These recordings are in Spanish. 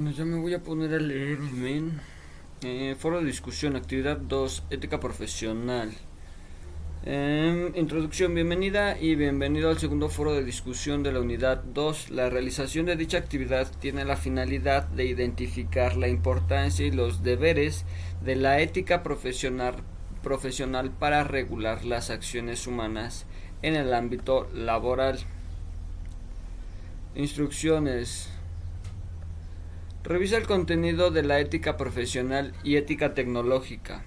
Bueno, ya me voy a poner a leer mail. Eh, foro de discusión, actividad 2, ética profesional. Em, introducción, bienvenida y bienvenido al segundo foro de discusión de la unidad 2. La realización de dicha actividad tiene la finalidad de identificar la importancia y los deberes de la ética profesional, profesional para regular las acciones humanas en el ámbito laboral. Instrucciones. Revisa el contenido de la ética profesional y ética tecnológica.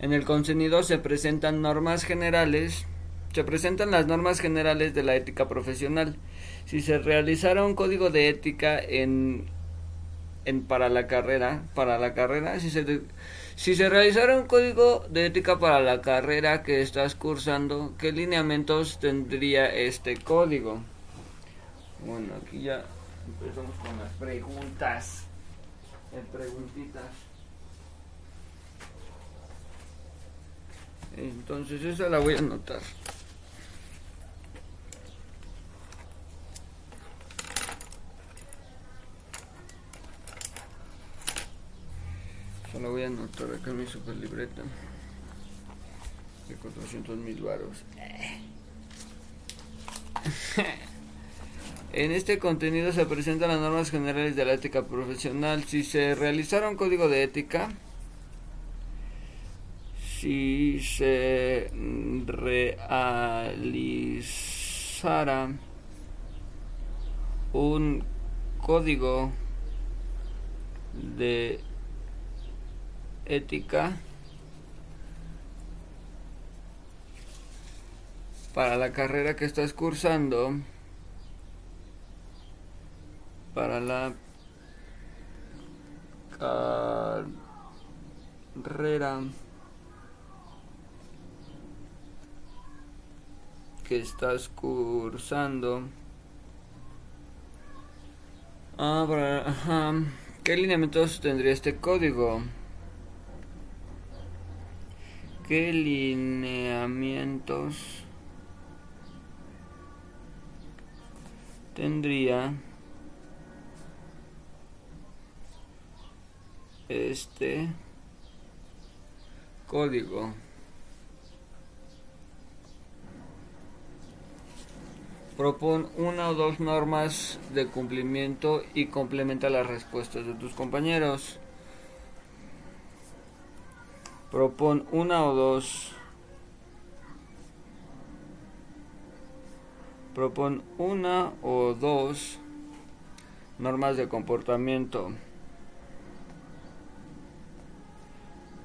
En el contenido se presentan normas generales, se presentan las normas generales de la ética profesional. Si se realizara un código de ética en, en para la carrera, para la carrera, si se si se realizara un código de ética para la carrera que estás cursando, ¿qué lineamientos tendría este código? Bueno, aquí ya Empezamos con las preguntas. En preguntitas. Entonces esa la voy a anotar. Solo voy a anotar acá en mi super libreta. De 400 mil varos. En este contenido se presentan las normas generales de la ética profesional. Si se realizara un código de ética, si se realizara un código de ética para la carrera que estás cursando, para la carrera que estás cursando. Ah, para, ¿Qué lineamientos tendría este código? ¿Qué lineamientos tendría? Este código. Propon una o dos normas de cumplimiento y complementa las respuestas de tus compañeros. Propon una o dos. Propon una o dos normas de comportamiento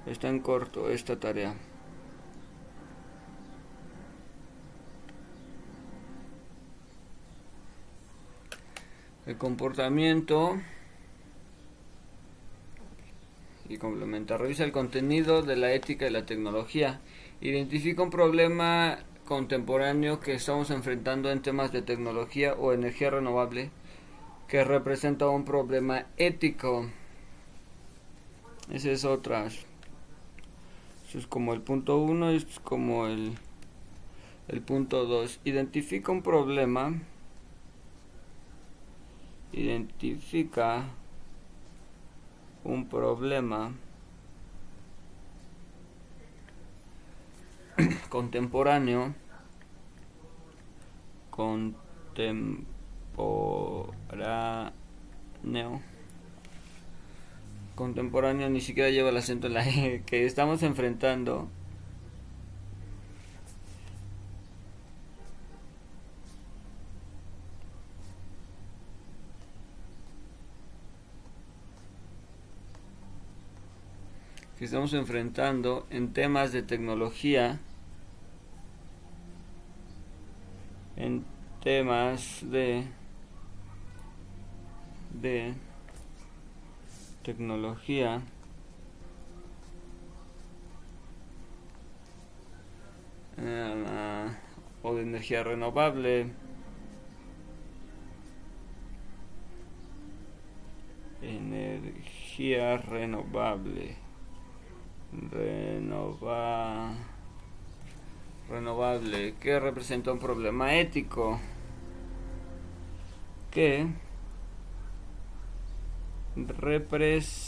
Está en corto esta tarea. El comportamiento y complementa. Revisa el contenido de la ética y la tecnología. Identifica un problema contemporáneo que estamos enfrentando en temas de tecnología o energía renovable que representa un problema ético. Esa es otra. Es como el punto 1 y es como el, el punto 2. Identifica un problema. Identifica un problema contemporáneo contemporáneo contemporáneo ni siquiera lleva el acento en la E que estamos enfrentando. que estamos enfrentando en temas de tecnología, en temas de de tecnología. Eh, o de energía renovable. Energía renovable. Renova renovable que representa un problema ético que representa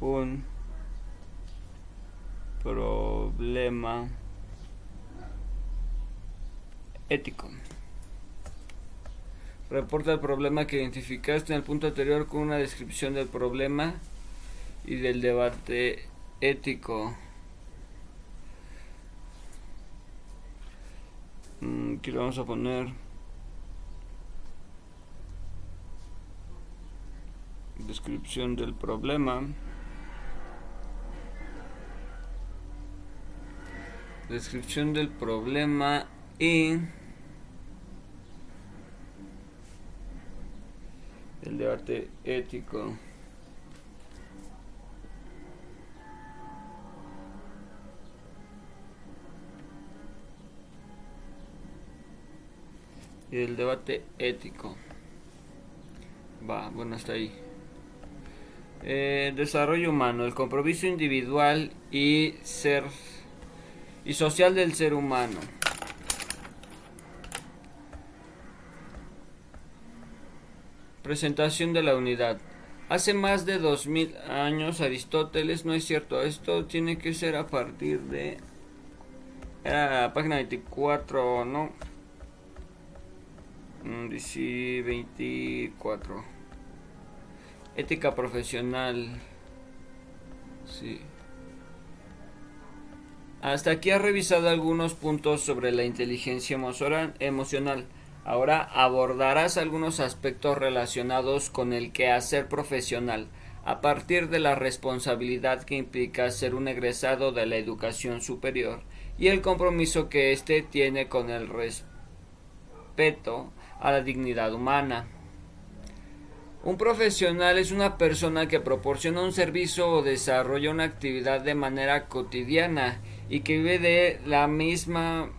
un problema ético. Reporta el problema que identificaste en el punto anterior con una descripción del problema y del debate ético. Mm, aquí lo vamos a poner descripción del problema. Descripción del problema y el debate ético. Y el debate ético. Va, bueno, hasta ahí. Eh, desarrollo humano, el compromiso individual y ser y social del ser humano. Presentación de la unidad. Hace más de 2000 años Aristóteles, no es cierto, esto tiene que ser a partir de... Era la página 24, ¿no? Mm, dice 24. Ética profesional. Sí. Hasta aquí ha revisado algunos puntos sobre la inteligencia emocional. Ahora abordarás algunos aspectos relacionados con el quehacer profesional, a partir de la responsabilidad que implica ser un egresado de la educación superior y el compromiso que éste tiene con el respeto a la dignidad humana. Un profesional es una persona que proporciona un servicio o desarrolla una actividad de manera cotidiana y que vive de la misma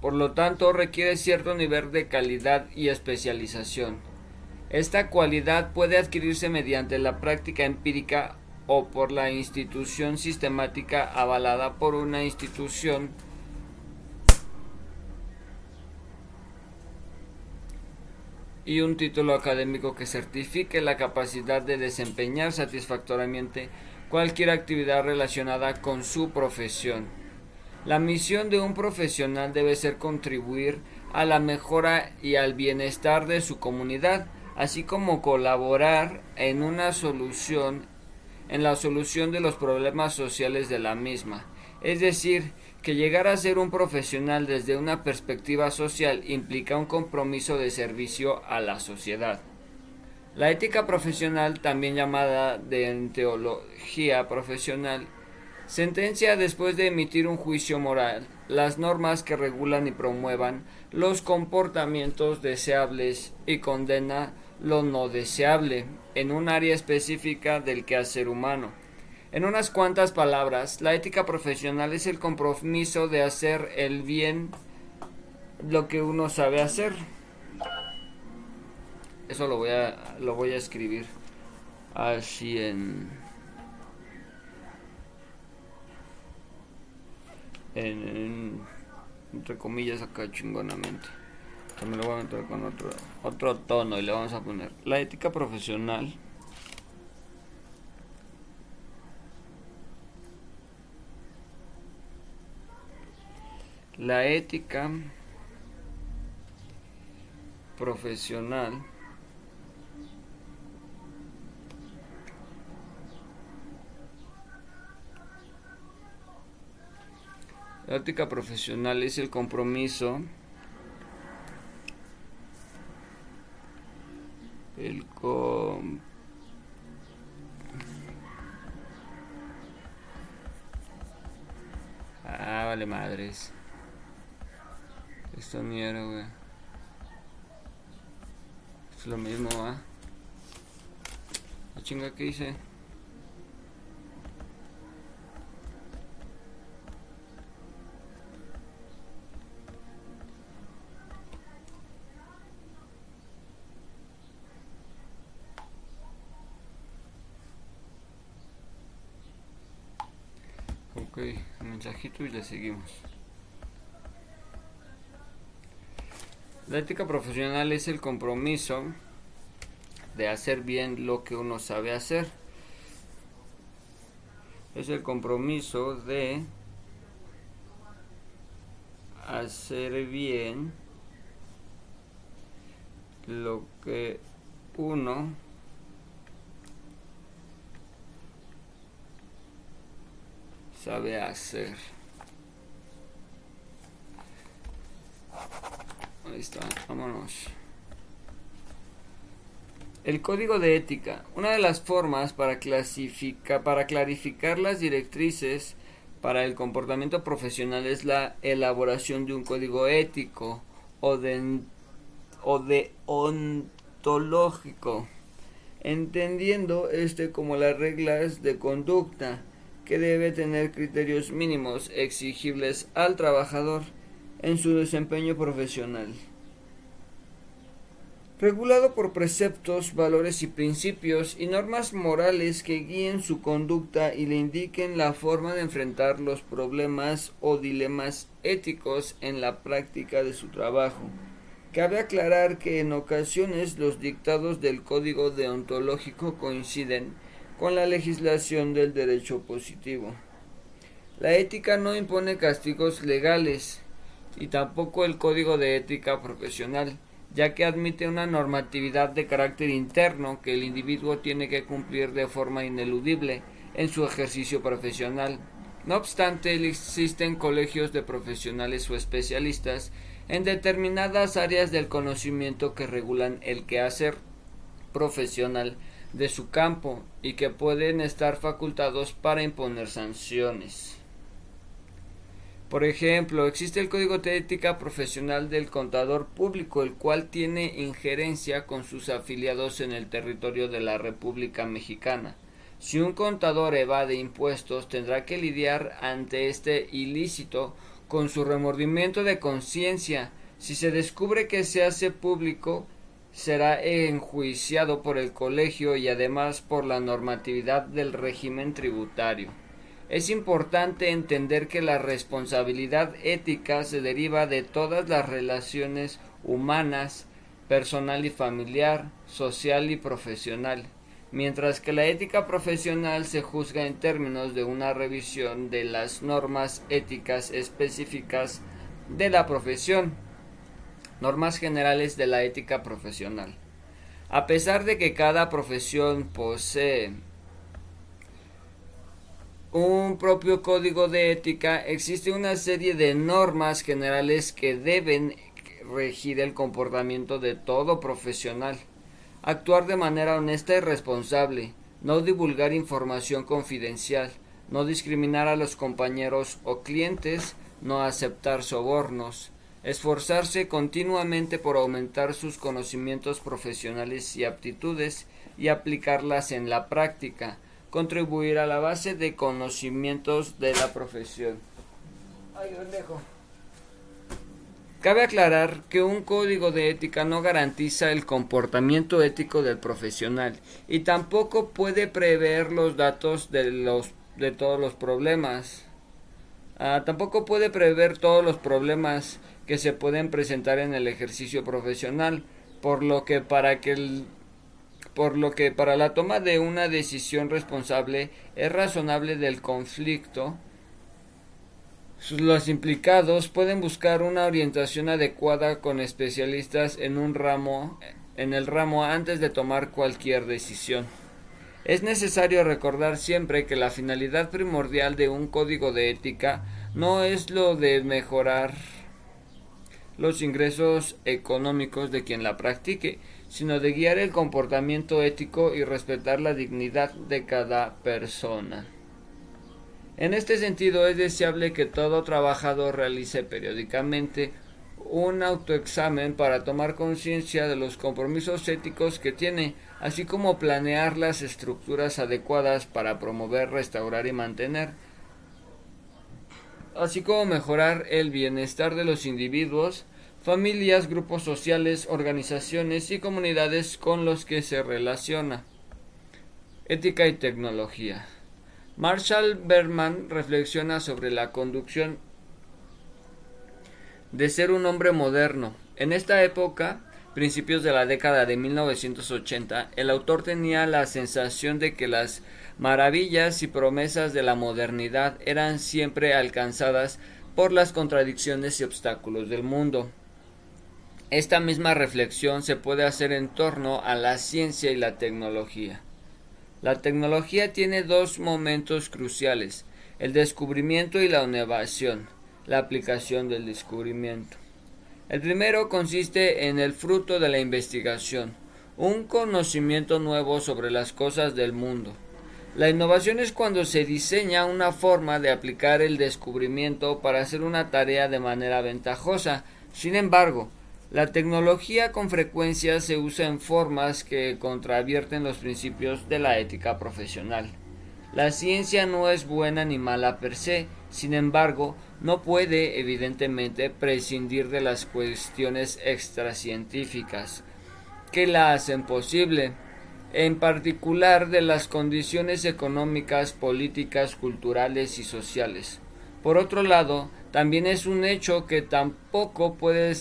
por lo tanto requiere cierto nivel de calidad y especialización. Esta cualidad puede adquirirse mediante la práctica empírica o por la institución sistemática avalada por una institución y un título académico que certifique la capacidad de desempeñar satisfactoriamente cualquier actividad relacionada con su profesión. La misión de un profesional debe ser contribuir a la mejora y al bienestar de su comunidad, así como colaborar en una solución en la solución de los problemas sociales de la misma. Es decir, que llegar a ser un profesional desde una perspectiva social implica un compromiso de servicio a la sociedad. La ética profesional, también llamada de teología profesional, Sentencia después de emitir un juicio moral las normas que regulan y promuevan los comportamientos deseables y condena lo no deseable en un área específica del quehacer humano. En unas cuantas palabras, la ética profesional es el compromiso de hacer el bien lo que uno sabe hacer. Eso lo voy a, lo voy a escribir así en en, entre comillas acá chingonamente. También lo voy a meter con otro, otro tono y le vamos a poner la ética profesional. La ética profesional La ética profesional es el compromiso, el com Ah, vale madres. Esto ni era, güey. Es lo mismo, ¿ah? La chinga que hice. Ok, mensajito y le seguimos. La ética profesional es el compromiso de hacer bien lo que uno sabe hacer. Es el compromiso de hacer bien lo que uno sabe hacer. Vámonos. El código de ética. Una de las formas para, para clarificar las directrices para el comportamiento profesional es la elaboración de un código ético o de, o de ontológico, entendiendo este como las reglas de conducta que debe tener criterios mínimos exigibles al trabajador en su desempeño profesional. Regulado por preceptos, valores y principios y normas morales que guíen su conducta y le indiquen la forma de enfrentar los problemas o dilemas éticos en la práctica de su trabajo. Cabe aclarar que en ocasiones los dictados del código deontológico coinciden con la legislación del derecho positivo. La ética no impone castigos legales y tampoco el código de ética profesional, ya que admite una normatividad de carácter interno que el individuo tiene que cumplir de forma ineludible en su ejercicio profesional. No obstante, existen colegios de profesionales o especialistas en determinadas áreas del conocimiento que regulan el quehacer profesional de su campo y que pueden estar facultados para imponer sanciones. Por ejemplo, existe el Código de Ética Profesional del Contador Público, el cual tiene injerencia con sus afiliados en el territorio de la República Mexicana. Si un contador evade impuestos, tendrá que lidiar ante este ilícito con su remordimiento de conciencia. Si se descubre que se hace público, será enjuiciado por el colegio y además por la normatividad del régimen tributario. Es importante entender que la responsabilidad ética se deriva de todas las relaciones humanas, personal y familiar, social y profesional, mientras que la ética profesional se juzga en términos de una revisión de las normas éticas específicas de la profesión normas generales de la ética profesional. A pesar de que cada profesión posee un propio código de ética, existe una serie de normas generales que deben regir el comportamiento de todo profesional. Actuar de manera honesta y responsable, no divulgar información confidencial, no discriminar a los compañeros o clientes, no aceptar sobornos, esforzarse continuamente por aumentar sus conocimientos profesionales y aptitudes y aplicarlas en la práctica, contribuir a la base de conocimientos de la profesión. Cabe aclarar que un código de ética no garantiza el comportamiento ético del profesional y tampoco puede prever los datos de, los, de todos los problemas. Ah, tampoco puede prever todos los problemas que se pueden presentar en el ejercicio profesional, por lo que para que el, por lo que para la toma de una decisión responsable es razonable del conflicto los implicados pueden buscar una orientación adecuada con especialistas en un ramo en el ramo antes de tomar cualquier decisión. Es necesario recordar siempre que la finalidad primordial de un código de ética no es lo de mejorar los ingresos económicos de quien la practique, sino de guiar el comportamiento ético y respetar la dignidad de cada persona. En este sentido es deseable que todo trabajador realice periódicamente un autoexamen para tomar conciencia de los compromisos éticos que tiene, así como planear las estructuras adecuadas para promover, restaurar y mantener así como mejorar el bienestar de los individuos, familias, grupos sociales, organizaciones y comunidades con los que se relaciona. Ética y tecnología. Marshall Berman reflexiona sobre la conducción de ser un hombre moderno, En esta época, principios de la década de 1980, el autor tenía la sensación de que las maravillas y promesas de la modernidad eran siempre alcanzadas por las contradicciones y obstáculos del mundo. Esta misma reflexión se puede hacer en torno a la ciencia y la tecnología. La tecnología tiene dos momentos cruciales, el descubrimiento y la innovación, la aplicación del descubrimiento. El primero consiste en el fruto de la investigación, un conocimiento nuevo sobre las cosas del mundo. La innovación es cuando se diseña una forma de aplicar el descubrimiento para hacer una tarea de manera ventajosa. Sin embargo, la tecnología con frecuencia se usa en formas que contravierten los principios de la ética profesional. La ciencia no es buena ni mala per se, sin embargo, no puede evidentemente prescindir de las cuestiones extracientíficas que la hacen posible en particular de las condiciones económicas, políticas, culturales y sociales. Por otro lado, también es un hecho que tampoco puede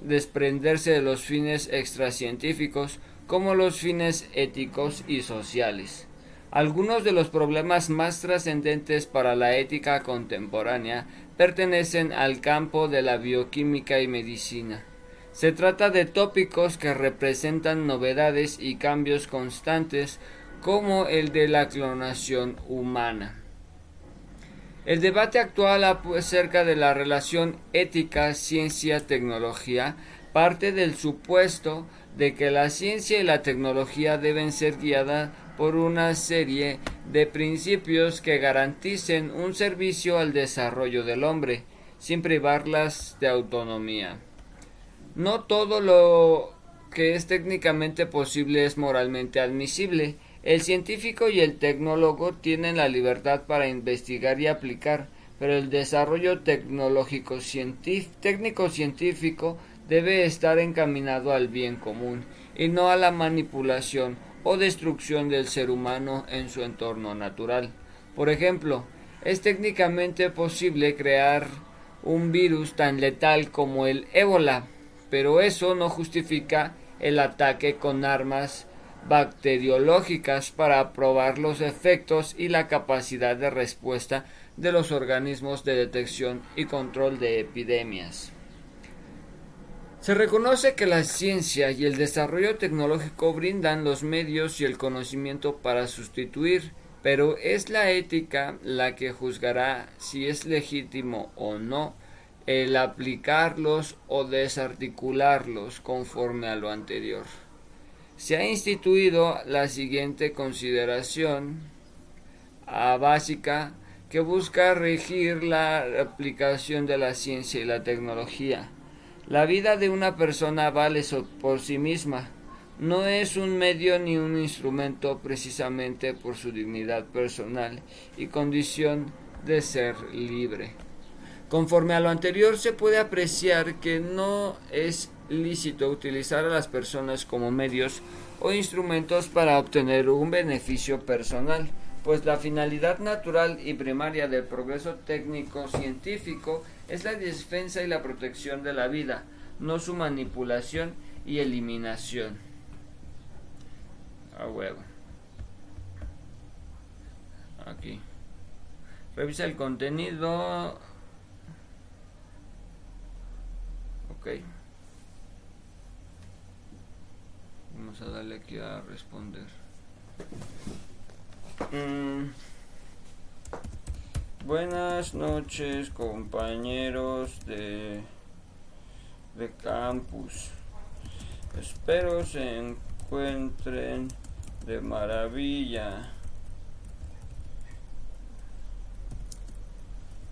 desprenderse de los fines extracientíficos como los fines éticos y sociales. Algunos de los problemas más trascendentes para la ética contemporánea pertenecen al campo de la bioquímica y medicina. Se trata de tópicos que representan novedades y cambios constantes como el de la clonación humana. El debate actual acerca de la relación ética ciencia-tecnología parte del supuesto de que la ciencia y la tecnología deben ser guiadas por una serie de principios que garanticen un servicio al desarrollo del hombre, sin privarlas de autonomía. No todo lo que es técnicamente posible es moralmente admisible. El científico y el tecnólogo tienen la libertad para investigar y aplicar, pero el desarrollo tecnológico técnico científico debe estar encaminado al bien común y no a la manipulación o destrucción del ser humano en su entorno natural. Por ejemplo, es técnicamente posible crear un virus tan letal como el ébola, pero eso no justifica el ataque con armas bacteriológicas para probar los efectos y la capacidad de respuesta de los organismos de detección y control de epidemias. Se reconoce que la ciencia y el desarrollo tecnológico brindan los medios y el conocimiento para sustituir, pero es la ética la que juzgará si es legítimo o no el aplicarlos o desarticularlos conforme a lo anterior. Se ha instituido la siguiente consideración básica que busca regir la aplicación de la ciencia y la tecnología. La vida de una persona vale por sí misma, no es un medio ni un instrumento precisamente por su dignidad personal y condición de ser libre. Conforme a lo anterior se puede apreciar que no es lícito utilizar a las personas como medios o instrumentos para obtener un beneficio personal, pues la finalidad natural y primaria del progreso técnico científico es la defensa y la protección de la vida, no su manipulación y eliminación. A huevo. Aquí. Revisa el contenido Vamos a darle aquí a responder. Mm. Buenas noches compañeros de, de campus. Espero se encuentren de maravilla.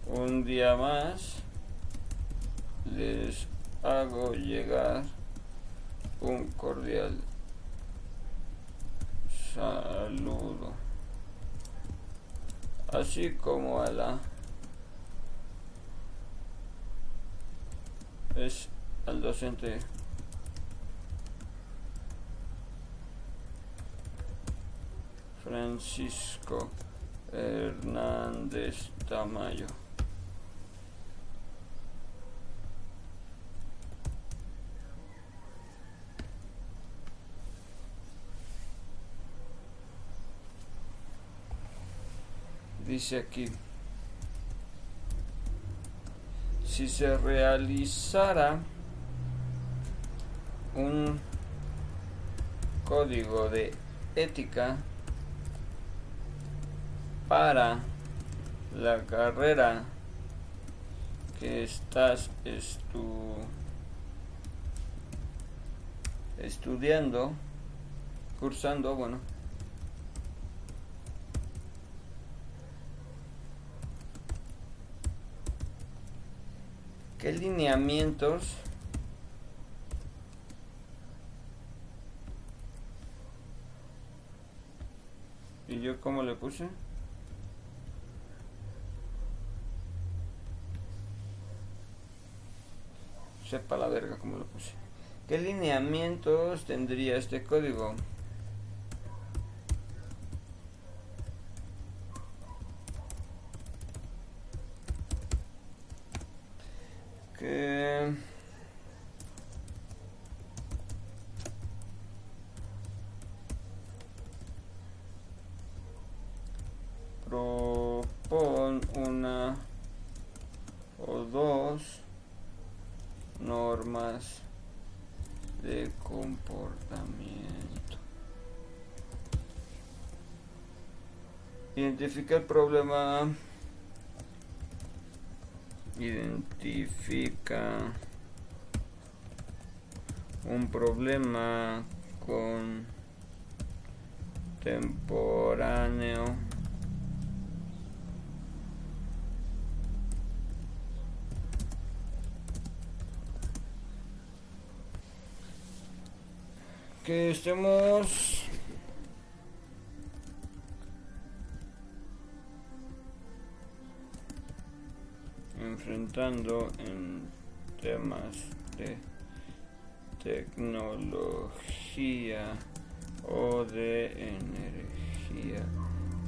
Un día más les hago llegar un cordial saludo, así como a la es al docente Francisco Hernández Tamayo. Dice aquí, si se realizara un código de ética para la carrera que estás estu estudiando, cursando, bueno, ¿Qué lineamientos ¿Y yo cómo le puse? Sepa la verga cómo lo puse. ¿Qué lineamientos tendría este código? Que propon una o dos normas de comportamiento. Identifica el problema. Identifica un problema contemporáneo que estemos enfrentando en temas de tecnología o de energía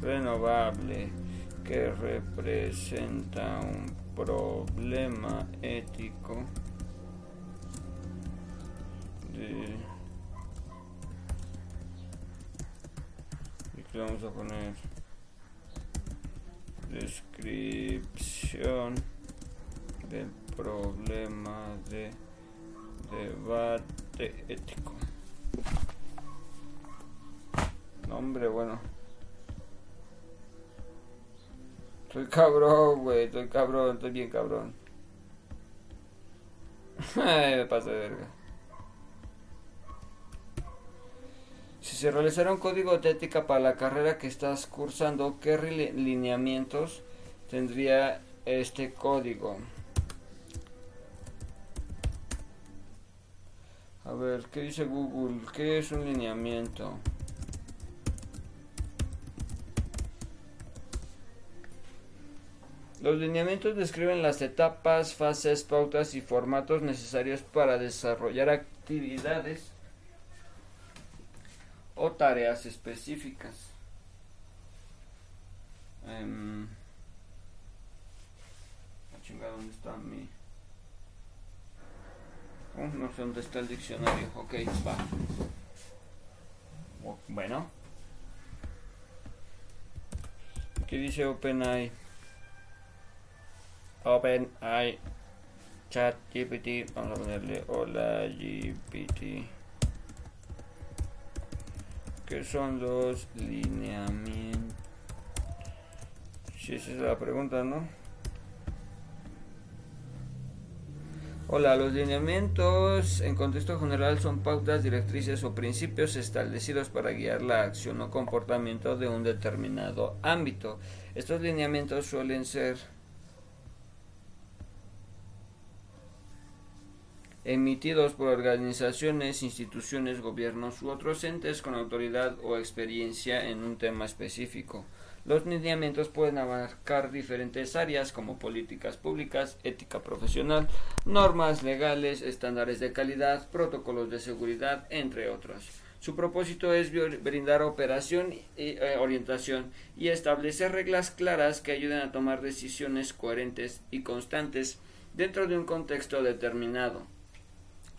renovable que representa un problema ético de vamos a poner descripción del problema de debate ético. Nombre bueno. Estoy cabrón güey estoy cabrón estoy bien cabrón. Me pasa de verga. Si se realizara un código de ética para la carrera que estás cursando, ¿qué lineamientos tendría este código? Ver, ¿qué dice Google? ¿Qué es un lineamiento? Los lineamientos describen las etapas, fases, pautas y formatos necesarios para desarrollar actividades o tareas específicas. Um, chinga, ¿dónde está mi...? Oh, no sé dónde está el diccionario. Ok, va. Bueno. ¿Qué dice OpenAI? OpenAI Chat GPT. Vamos a ponerle hola GPT que son los lineamientos? Si esa es la pregunta, ¿no? Hola, los lineamientos en contexto general son pautas, directrices o principios establecidos para guiar la acción o comportamiento de un determinado ámbito. Estos lineamientos suelen ser emitidos por organizaciones, instituciones, gobiernos u otros entes con autoridad o experiencia en un tema específico. Los lineamientos pueden abarcar diferentes áreas como políticas públicas, ética profesional, normas legales, estándares de calidad, protocolos de seguridad, entre otros. Su propósito es brindar operación y eh, orientación y establecer reglas claras que ayuden a tomar decisiones coherentes y constantes dentro de un contexto determinado.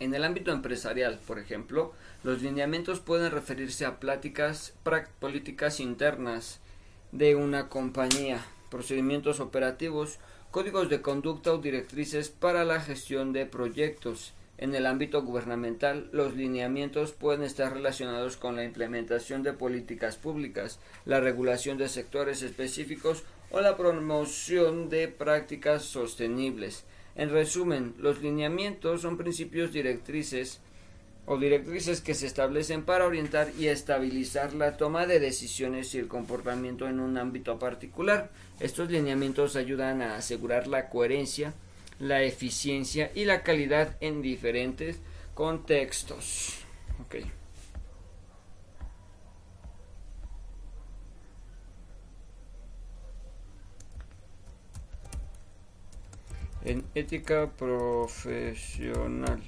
En el ámbito empresarial, por ejemplo, los lineamientos pueden referirse a pláticas, políticas internas de una compañía. procedimientos operativos, códigos de conducta o directrices para la gestión de proyectos. En el ámbito gubernamental, los lineamientos pueden estar relacionados con la implementación de políticas públicas, la regulación de sectores específicos o la promoción de prácticas sostenibles. En resumen, los lineamientos son principios directrices o directrices que se establecen para orientar y estabilizar la toma de decisiones y el comportamiento en un ámbito particular. Estos lineamientos ayudan a asegurar la coherencia, la eficiencia y la calidad en diferentes contextos. Okay. En ética profesional.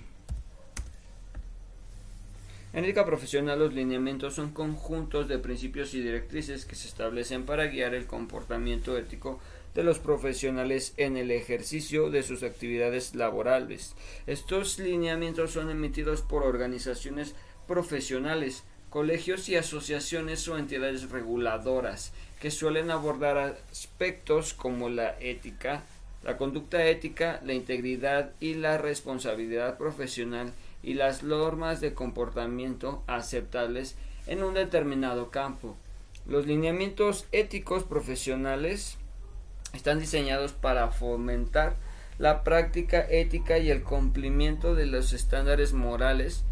En ética profesional los lineamientos son conjuntos de principios y directrices que se establecen para guiar el comportamiento ético de los profesionales en el ejercicio de sus actividades laborales. Estos lineamientos son emitidos por organizaciones profesionales, colegios y asociaciones o entidades reguladoras que suelen abordar aspectos como la ética, la conducta ética, la integridad y la responsabilidad profesional y las normas de comportamiento aceptables en un determinado campo. Los lineamientos éticos profesionales están diseñados para fomentar la práctica ética y el cumplimiento de los estándares morales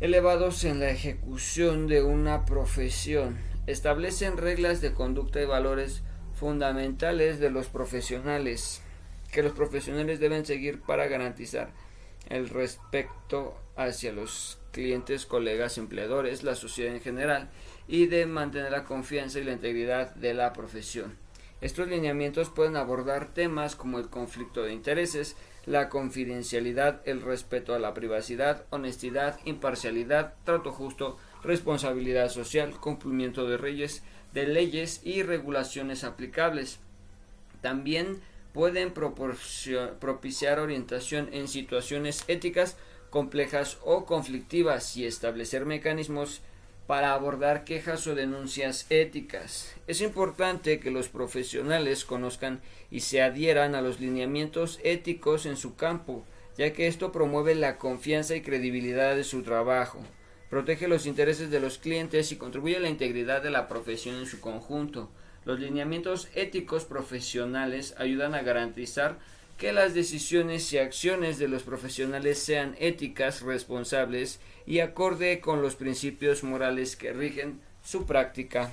elevados en la ejecución de una profesión. Establecen reglas de conducta y valores fundamentales de los profesionales que los profesionales deben seguir para garantizar el respeto hacia los clientes, colegas, empleadores, la sociedad en general y de mantener la confianza y la integridad de la profesión. Estos lineamientos pueden abordar temas como el conflicto de intereses, la confidencialidad, el respeto a la privacidad, honestidad, imparcialidad, trato justo, responsabilidad social, cumplimiento de leyes, de leyes y regulaciones aplicables. También pueden propiciar orientación en situaciones éticas complejas o conflictivas y establecer mecanismos para abordar quejas o denuncias éticas. Es importante que los profesionales conozcan y se adhieran a los lineamientos éticos en su campo, ya que esto promueve la confianza y credibilidad de su trabajo, protege los intereses de los clientes y contribuye a la integridad de la profesión en su conjunto. Los lineamientos éticos profesionales ayudan a garantizar que las decisiones y acciones de los profesionales sean éticas, responsables y acorde con los principios morales que rigen su práctica.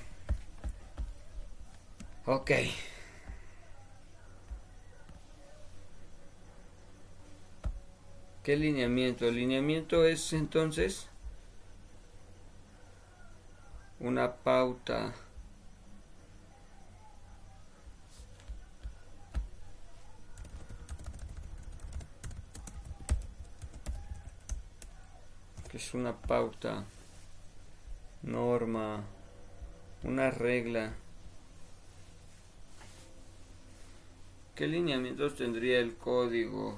Ok. ¿Qué lineamiento? El lineamiento es entonces una pauta es una pauta, norma, una regla. ¿Qué lineamientos tendría el código?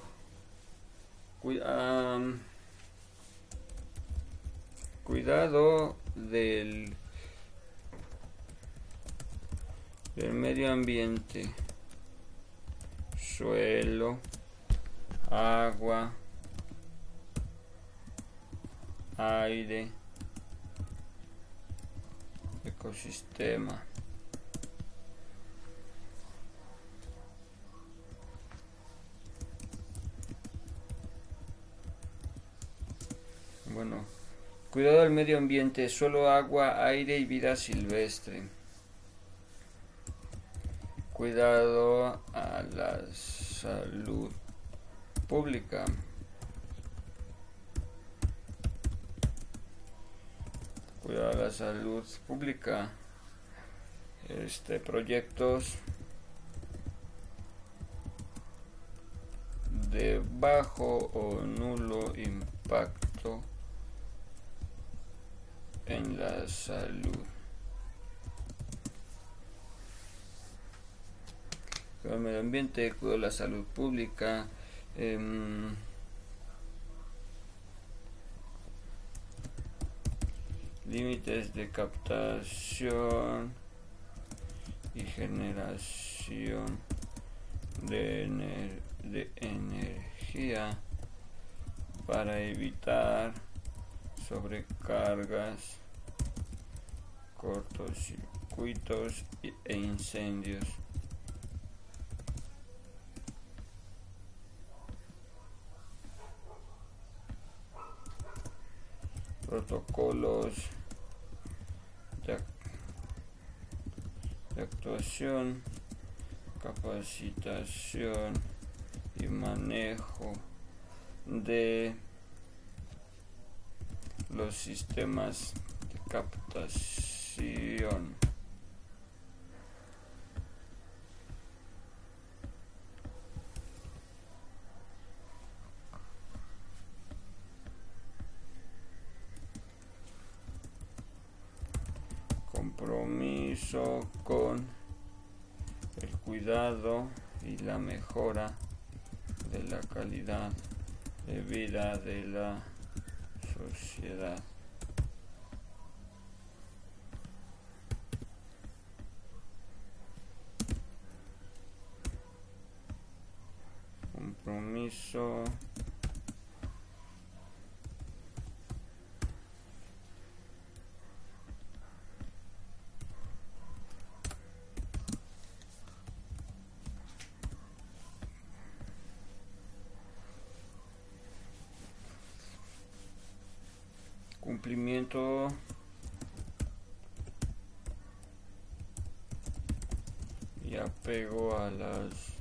cuidado del, del medio ambiente, suelo, agua, aire, ecosistema. Bueno, cuidado del medio ambiente, suelo, agua, aire y vida silvestre. Cuidado a la salud pública. Cuidado de la salud pública, este, proyectos de bajo o nulo impacto en la salud. Del medio ambiente, cuidado de la salud pública. Eh, límites de captación y generación de, de energía para evitar sobrecargas, cortocircuitos e incendios. protocolos de, actuación, capacitación y manejo de los sistemas de captación. compromiso con el cuidado y la mejora de la calidad de vida de la sociedad. Compromiso y apego a las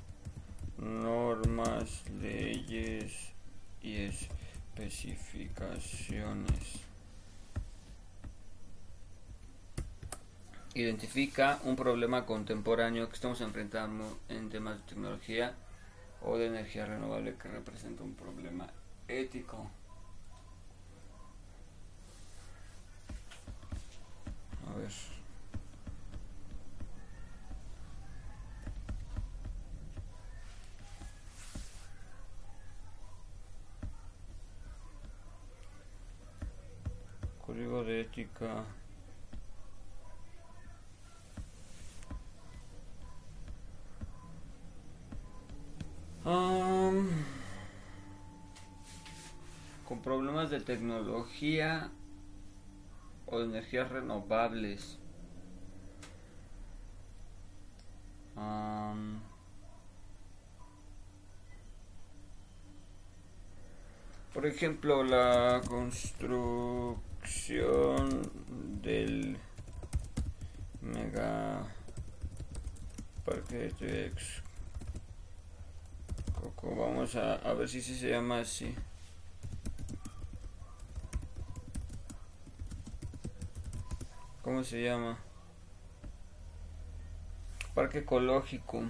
normas, leyes y especificaciones. Identifica un problema contemporáneo que estamos enfrentando en temas de tecnología o de energía renovable que representa un problema ético. A ver. Código de ética. con problemas de tecnología o energías renovables. por ejemplo, la construcción del mega parque de Coco. Vamos a, a ver si se llama así. ¿Cómo se llama? Parque ecológico.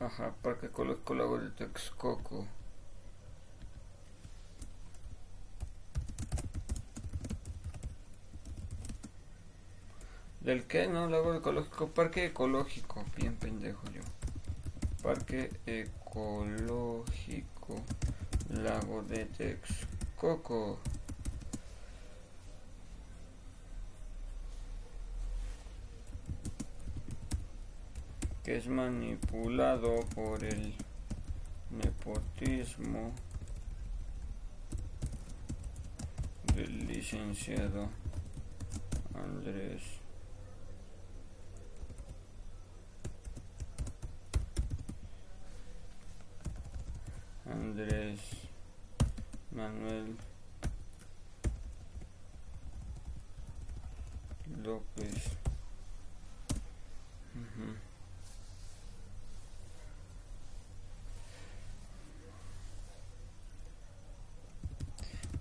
Ajá, Parque Ecológico Lago de Texcoco. ¿Del qué? No, Lago Ecológico, Parque Ecológico. Bien pendejo yo. Parque Ecológico Lago de Texcoco. que es manipulado por el nepotismo del licenciado Andrés Manuel López.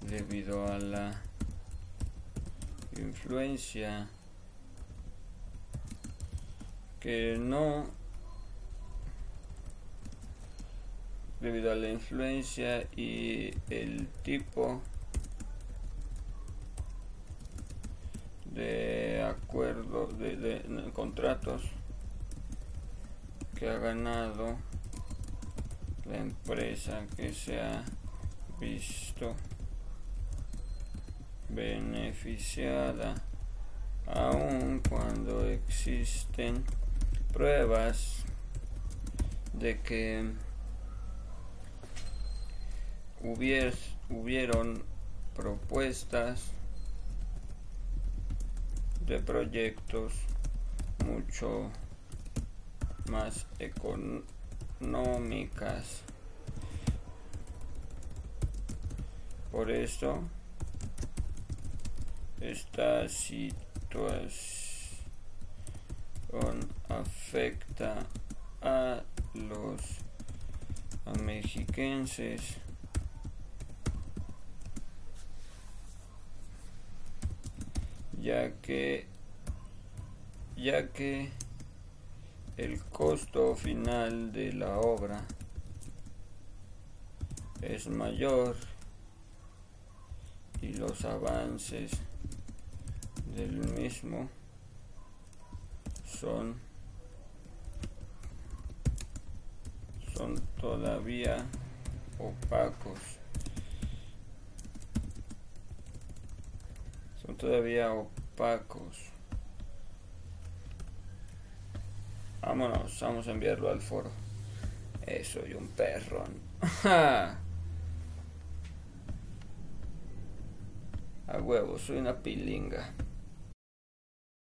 Debido a la influencia que no debido a la influencia y el tipo de acuerdo de, contratos que ha ganado la empresa que se ha visto beneficiada aun cuando existen pruebas de que hubieron propuestas de proyectos mucho más económicas. Por esto, esta situación afecta a los mexiquenses ya que ya que el costo final de la obra es mayor y los avances del mismo son son todavía opacos todavía opacos. Vámonos vamos a enviarlo al foro. Eso y un perrón. A huevo soy una pilinga